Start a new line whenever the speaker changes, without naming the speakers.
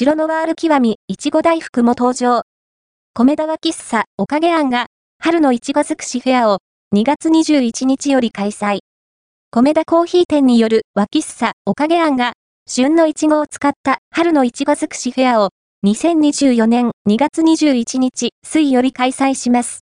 白のワール極みいちご大福も登場。米田は喫茶おかげ庵が春のいちご尽くしフェアを2月21日より開催。米田コーヒー店による和喫茶おかげ庵が旬のいちごを使った春のいちご尽くしフェアを2024年2月21日水より開催します。